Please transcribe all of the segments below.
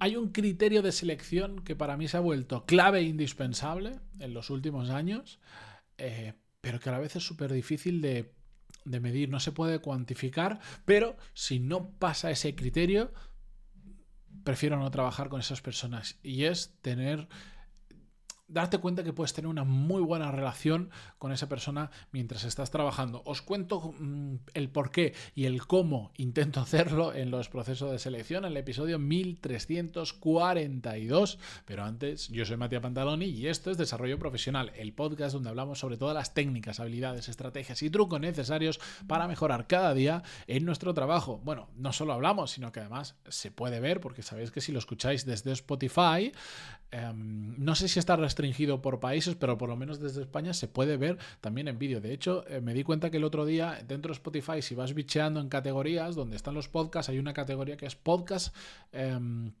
Hay un criterio de selección que para mí se ha vuelto clave e indispensable en los últimos años, eh, pero que a la vez es súper difícil de, de medir, no se puede cuantificar, pero si no pasa ese criterio, prefiero no trabajar con esas personas. Y es tener darte cuenta que puedes tener una muy buena relación con esa persona mientras estás trabajando. Os cuento mm, el por qué y el cómo intento hacerlo en los procesos de selección en el episodio 1342. Pero antes, yo soy Matías Pantaloni y esto es Desarrollo Profesional, el podcast donde hablamos sobre todas las técnicas, habilidades, estrategias y trucos necesarios para mejorar cada día en nuestro trabajo. Bueno, no solo hablamos, sino que además se puede ver, porque sabéis que si lo escucháis desde Spotify, em, no sé si está restringido restringido por países, pero por lo menos desde España se puede ver también en vídeo. De hecho, eh, me di cuenta que el otro día dentro de Spotify, si vas bicheando en categorías donde están los podcasts, hay una categoría que es podcast,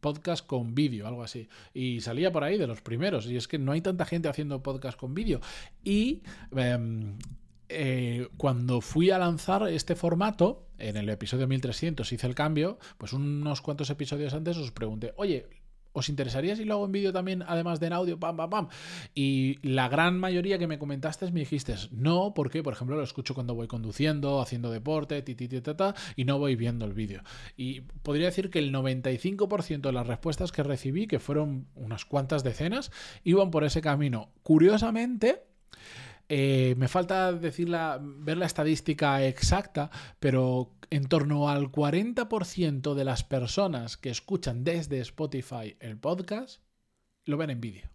podcast con vídeo, algo así. Y salía por ahí de los primeros. Y es que no hay tanta gente haciendo podcast con vídeo. Y em, eh, cuando fui a lanzar este formato, en el episodio 1300 hice el cambio, pues unos cuantos episodios antes os pregunté, oye, ¿Os interesaría si lo hago en vídeo también, además de en audio? Pam, pam, pam. Y la gran mayoría que me comentaste me dijiste, no, porque, por ejemplo, lo escucho cuando voy conduciendo, haciendo deporte, ti, y no voy viendo el vídeo. Y podría decir que el 95% de las respuestas que recibí, que fueron unas cuantas decenas, iban por ese camino. Curiosamente, eh, me falta ver la estadística exacta, pero en torno al 40% de las personas que escuchan desde Spotify el podcast lo ven en vídeo.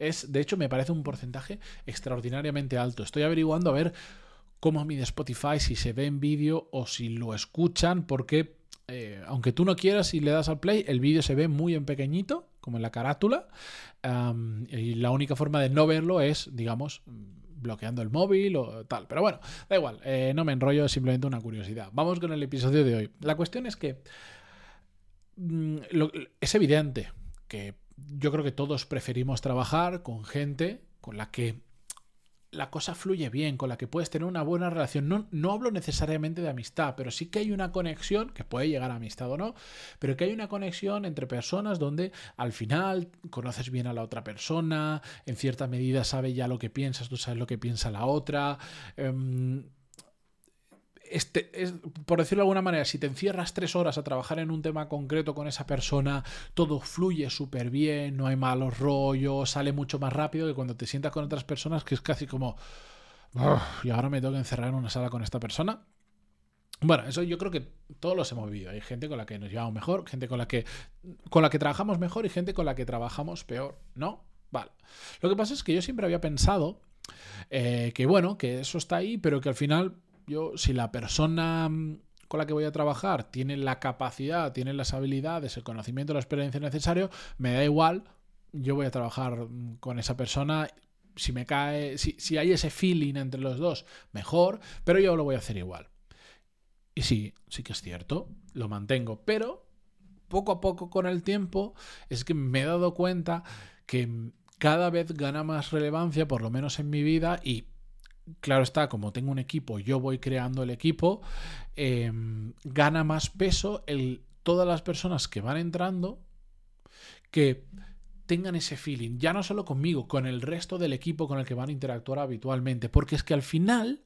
Es, de hecho, me parece un porcentaje extraordinariamente alto. Estoy averiguando a ver cómo mide Spotify, si se ve en vídeo o si lo escuchan, porque eh, aunque tú no quieras y le das al play, el vídeo se ve muy en pequeñito como en la carátula, y la única forma de no verlo es, digamos, bloqueando el móvil o tal. Pero bueno, da igual, eh, no me enrollo, es simplemente una curiosidad. Vamos con el episodio de hoy. La cuestión es que mm, es evidente que yo creo que todos preferimos trabajar con gente con la que la cosa fluye bien, con la que puedes tener una buena relación. No, no hablo necesariamente de amistad, pero sí que hay una conexión, que puede llegar a amistad o no, pero que hay una conexión entre personas donde al final conoces bien a la otra persona, en cierta medida sabe ya lo que piensas, tú sabes lo que piensa la otra. Em, este, es, por decirlo de alguna manera, si te encierras tres horas a trabajar en un tema concreto con esa persona, todo fluye súper bien, no hay malos rollos, sale mucho más rápido que cuando te sientas con otras personas que es casi como, y ahora me tengo que encerrar en una sala con esta persona. Bueno, eso yo creo que todos los hemos vivido. Hay gente con la que nos llevamos mejor, gente con la que, con la que trabajamos mejor y gente con la que trabajamos peor, ¿no? Vale. Lo que pasa es que yo siempre había pensado eh, que, bueno, que eso está ahí, pero que al final yo, si la persona mm, con la que voy a trabajar tiene la capacidad, tiene las habilidades, el conocimiento, la experiencia necesario, me da igual, yo voy a trabajar mm, con esa persona. Si me cae, si, si hay ese feeling entre los dos, mejor, pero yo lo voy a hacer igual. Y sí, sí que es cierto, lo mantengo, pero poco a poco con el tiempo es que me he dado cuenta que cada vez gana más relevancia, por lo menos en mi vida, y claro está, como tengo un equipo, yo voy creando el equipo, em, gana más peso el, todas las personas que van entrando que tengan ese feeling, ya no solo conmigo, con el resto del equipo con el que van a interactuar habitualmente, porque es que al final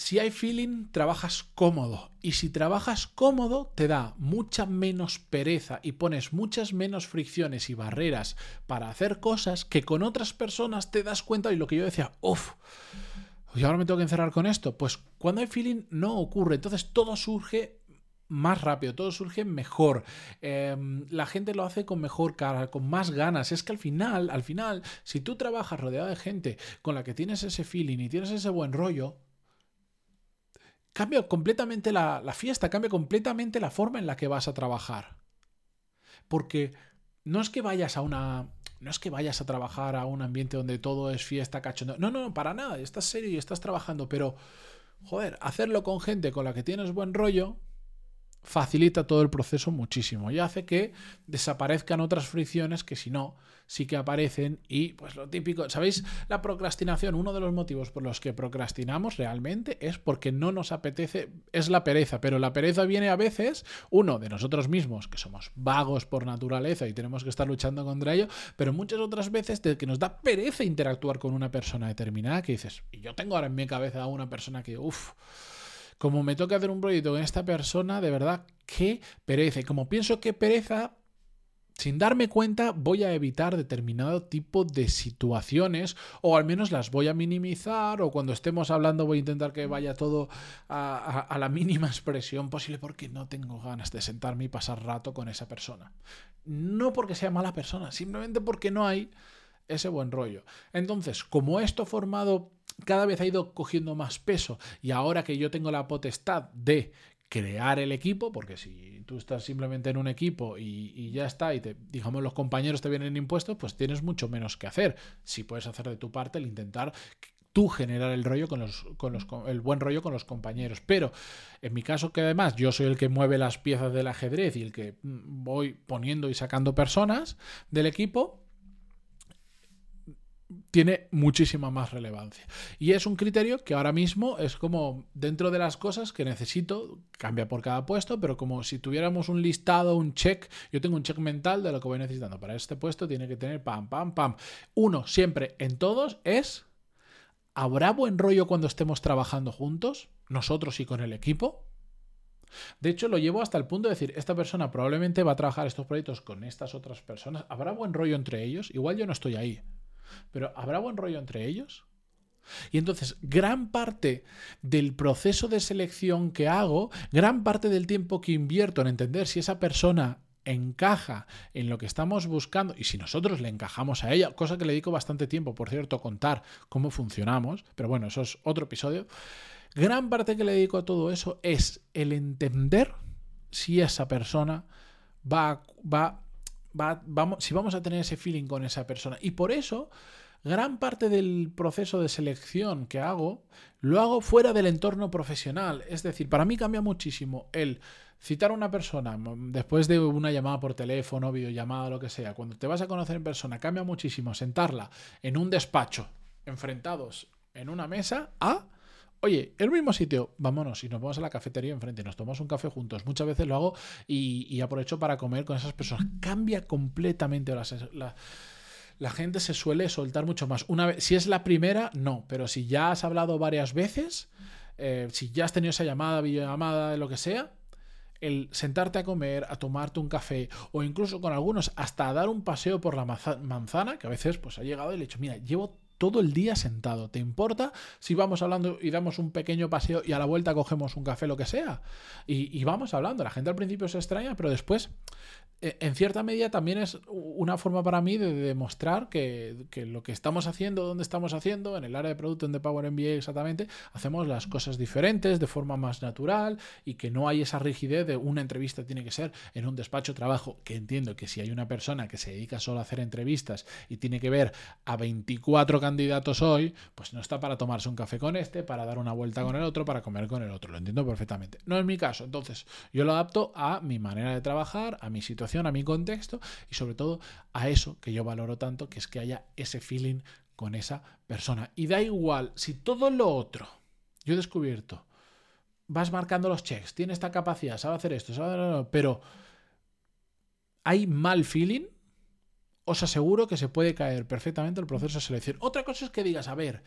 si hay feeling, trabajas cómodo. Y si trabajas cómodo, te da mucha menos pereza y pones muchas menos fricciones y barreras para hacer cosas que con otras personas te das cuenta y lo que yo decía, uff, y ahora me tengo que encerrar con esto. Pues cuando hay feeling no ocurre. Entonces todo surge más rápido, todo surge mejor. Em, la gente lo hace con mejor cara, con más ganas. Es que al final, al final, si tú trabajas rodeado de gente con la que tienes ese feeling y tienes ese buen rollo, cambia completamente la, fiesta, cambia completamente la forma en la que vas a trabajar. Porque no es que vayas a una. No es que vayas a trabajar a un ambiente donde todo es fiesta, cachondo. No, no, para nada. Estás serio y estás trabajando. Pero, joder, hacerlo con gente con la que tienes buen rollo facilita todo el proceso muchísimo y hace que desaparezcan otras fricciones que si no sí que aparecen y pues lo típico, ¿sabéis? La procrastinación, uno de los motivos por los que procrastinamos realmente es porque no nos apetece, es la pereza, pero la pereza viene a veces, uno, de nosotros mismos, que somos vagos por naturaleza y tenemos que estar luchando contra ello, pero muchas otras veces de que nos da pereza interactuar con una persona determinada que dices, y yo tengo ahora en mi cabeza a una persona que, uff, como me toca hacer un proyecto con esta persona, de verdad, qué pereza. Y como pienso que pereza, sin darme cuenta voy a evitar determinado tipo de situaciones o al menos las voy a minimizar o cuando estemos hablando voy a intentar que vaya todo a, la mínima expresión posible porque no tengo ganas de sentarme y pasar rato con esa persona. No porque sea mala persona, simplemente porque no hay ese buen rollo. Entonces, como esto formado cada vez ha ido cogiendo más peso y ahora que yo tengo la potestad de crear el equipo, porque si tú estás simplemente en un equipo y, ya está, y te, digamos los compañeros te vienen impuestos, pues tienes mucho menos que hacer. Si puedes hacer de tu parte el intentar tú generar el rollo con los, con los el buen rollo con los compañeros. Pero en mi caso, que además yo soy el que mueve las piezas del ajedrez y el que mm, voy poniendo y sacando personas del equipo, tiene muchísima más relevancia. Y es un criterio que ahora mismo es como dentro de las cosas que necesito, cambia por cada puesto, pero como si tuviéramos un listado, un check, yo tengo un check mental de lo que voy necesitando. Para este puesto tiene que tener pam, pam, pam. Uno, siempre en todos, es, ¿habrá buen rollo cuando estemos trabajando juntos, nosotros y con el equipo? De hecho, lo llevo hasta el punto de decir, esta persona probablemente va a trabajar estos proyectos con estas otras personas. ¿Habrá buen rollo entre ellos? Igual yo no estoy ahí pero ¿habrá buen rollo entre ellos? Y entonces, gran parte del proceso de selección que hago, gran parte del tiempo que invierto en entender si esa persona encaja en lo que estamos buscando y si nosotros le encajamos a ella, cosa que le dedico bastante tiempo, por cierto, contar cómo funcionamos, pero bueno, eso es otro episodio. Gran parte que le dedico a todo eso es el entender si esa persona va, va vamos, si vamos a tener ese feeling con esa persona. Y por eso, gran parte del proceso de selección que hago, lo hago fuera del entorno profesional. Es decir, para mí cambia muchísimo el citar a una persona después de una llamada por teléfono, videollamada, lo que sea. Cuando te vas a conocer en persona, cambia muchísimo sentarla en un despacho, enfrentados en una mesa, a Oye, el mismo sitio, vámonos y nos vamos a la cafetería enfrente, nos tomamos un café juntos. Muchas veces lo hago y, aprovecho para comer con esas personas. Cambia completamente la, la, gente se suele soltar mucho más. Una vez, si es la primera, no, pero si ya has hablado varias veces, eh, si ya has tenido esa llamada, videollamada, lo que sea, el sentarte a comer, a tomarte un café o incluso con algunos hasta dar un paseo por la manzana, que a veces pues ha llegado y le he dicho, mira, llevo todo el día sentado. ¿Te importa si vamos hablando y damos un pequeño paseo y a la vuelta cogemos un café, lo que sea? Y, vamos hablando. La gente al principio se extraña, pero después eh, en cierta medida también es una forma para mí de demostrar que, lo que estamos haciendo, donde estamos haciendo, en el área de producto de Power MBA exactamente, hacemos las cosas diferentes, de forma más natural y que no hay esa rigidez de una entrevista tiene que ser en un despacho de trabajo, que entiendo que si hay una persona que se dedica solo a hacer entrevistas y tiene que ver a 24 candidatos hoy, pues no está para tomarse un café con este, para dar una vuelta con el otro, para comer con el otro, lo entiendo perfectamente. No es mi caso, entonces yo lo adapto a mi manera de trabajar, a mi situación, a mi contexto y sobre todo a eso que yo valoro tanto, que es que haya ese feeling con esa persona. Y da igual si todo lo otro, yo he descubierto, vas marcando los checks, tiene esta capacidad, sabe hacer esto, sabe pero hay mal feeling, os aseguro que se puede caer perfectamente el proceso de selección. Otra cosa es que digas, a ver,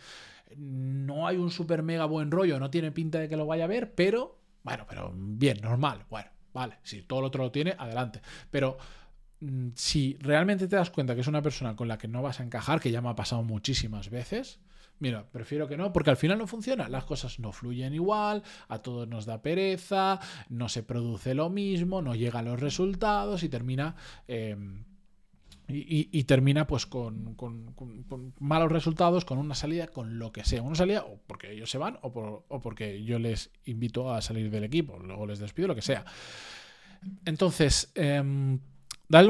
no hay un super mega buen rollo, no tiene pinta de que lo vaya a ver, pero, bueno, pero bien, normal, bueno, Vale, si todo el otro lo tiene, adelante. Pero mm, si realmente te das cuenta que es una persona con la que no vas a encajar, que ya me ha pasado muchísimas veces, mira, prefiero que no, porque al final no funciona, las cosas no fluyen igual, a todos nos da pereza, no se produce lo mismo, no llegan los resultados y termina... Em, y, termina pues con, malos resultados, con una salida, con lo que sea. Una salida o porque ellos se van o, o porque yo les invito a salir del equipo, luego les despido, lo que sea. Entonces, eh,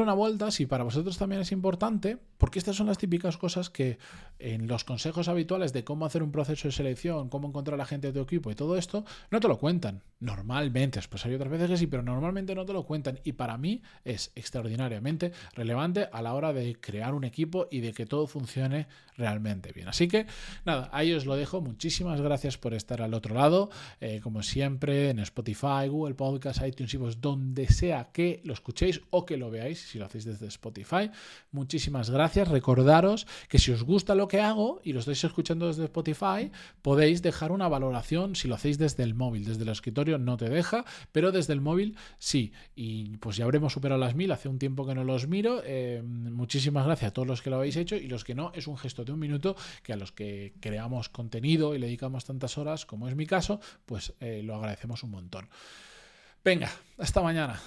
una vuelta si para vosotros también es importante Porque estas son las típicas cosas que en los consejos habituales de cómo hacer un proceso de selección, cómo encontrar a la gente de tu equipo y todo esto, no te lo cuentan. Normalmente, pues hay otras veces que sí, pero normalmente no te lo cuentan. Y para mí es extraordinariamente relevante a la hora de crear un equipo y de que todo funcione realmente bien. Así que nada, ahí os lo dejo. Muchísimas gracias por estar al otro lado. Eh, como siempre, en Spotify, Google Podcast, iTunes y pues donde sea que lo escuchéis o que lo veáis, si lo hacéis desde Spotify. Muchísimas Recordaros que si os gusta lo que hago y lo estáis escuchando desde Spotify, podéis dejar una valoración si lo hacéis desde el móvil. Desde el escritorio no te deja, pero desde el móvil sí. Y pues ya habremos superado las mil. Hace un tiempo que no los miro. Eh, muchísimas gracias a todos los que lo habéis hecho y los que no, es un gesto de un minuto que a los que creamos contenido y le dedicamos tantas horas, como es mi caso, pues eh, lo agradecemos un montón. Venga, hasta mañana.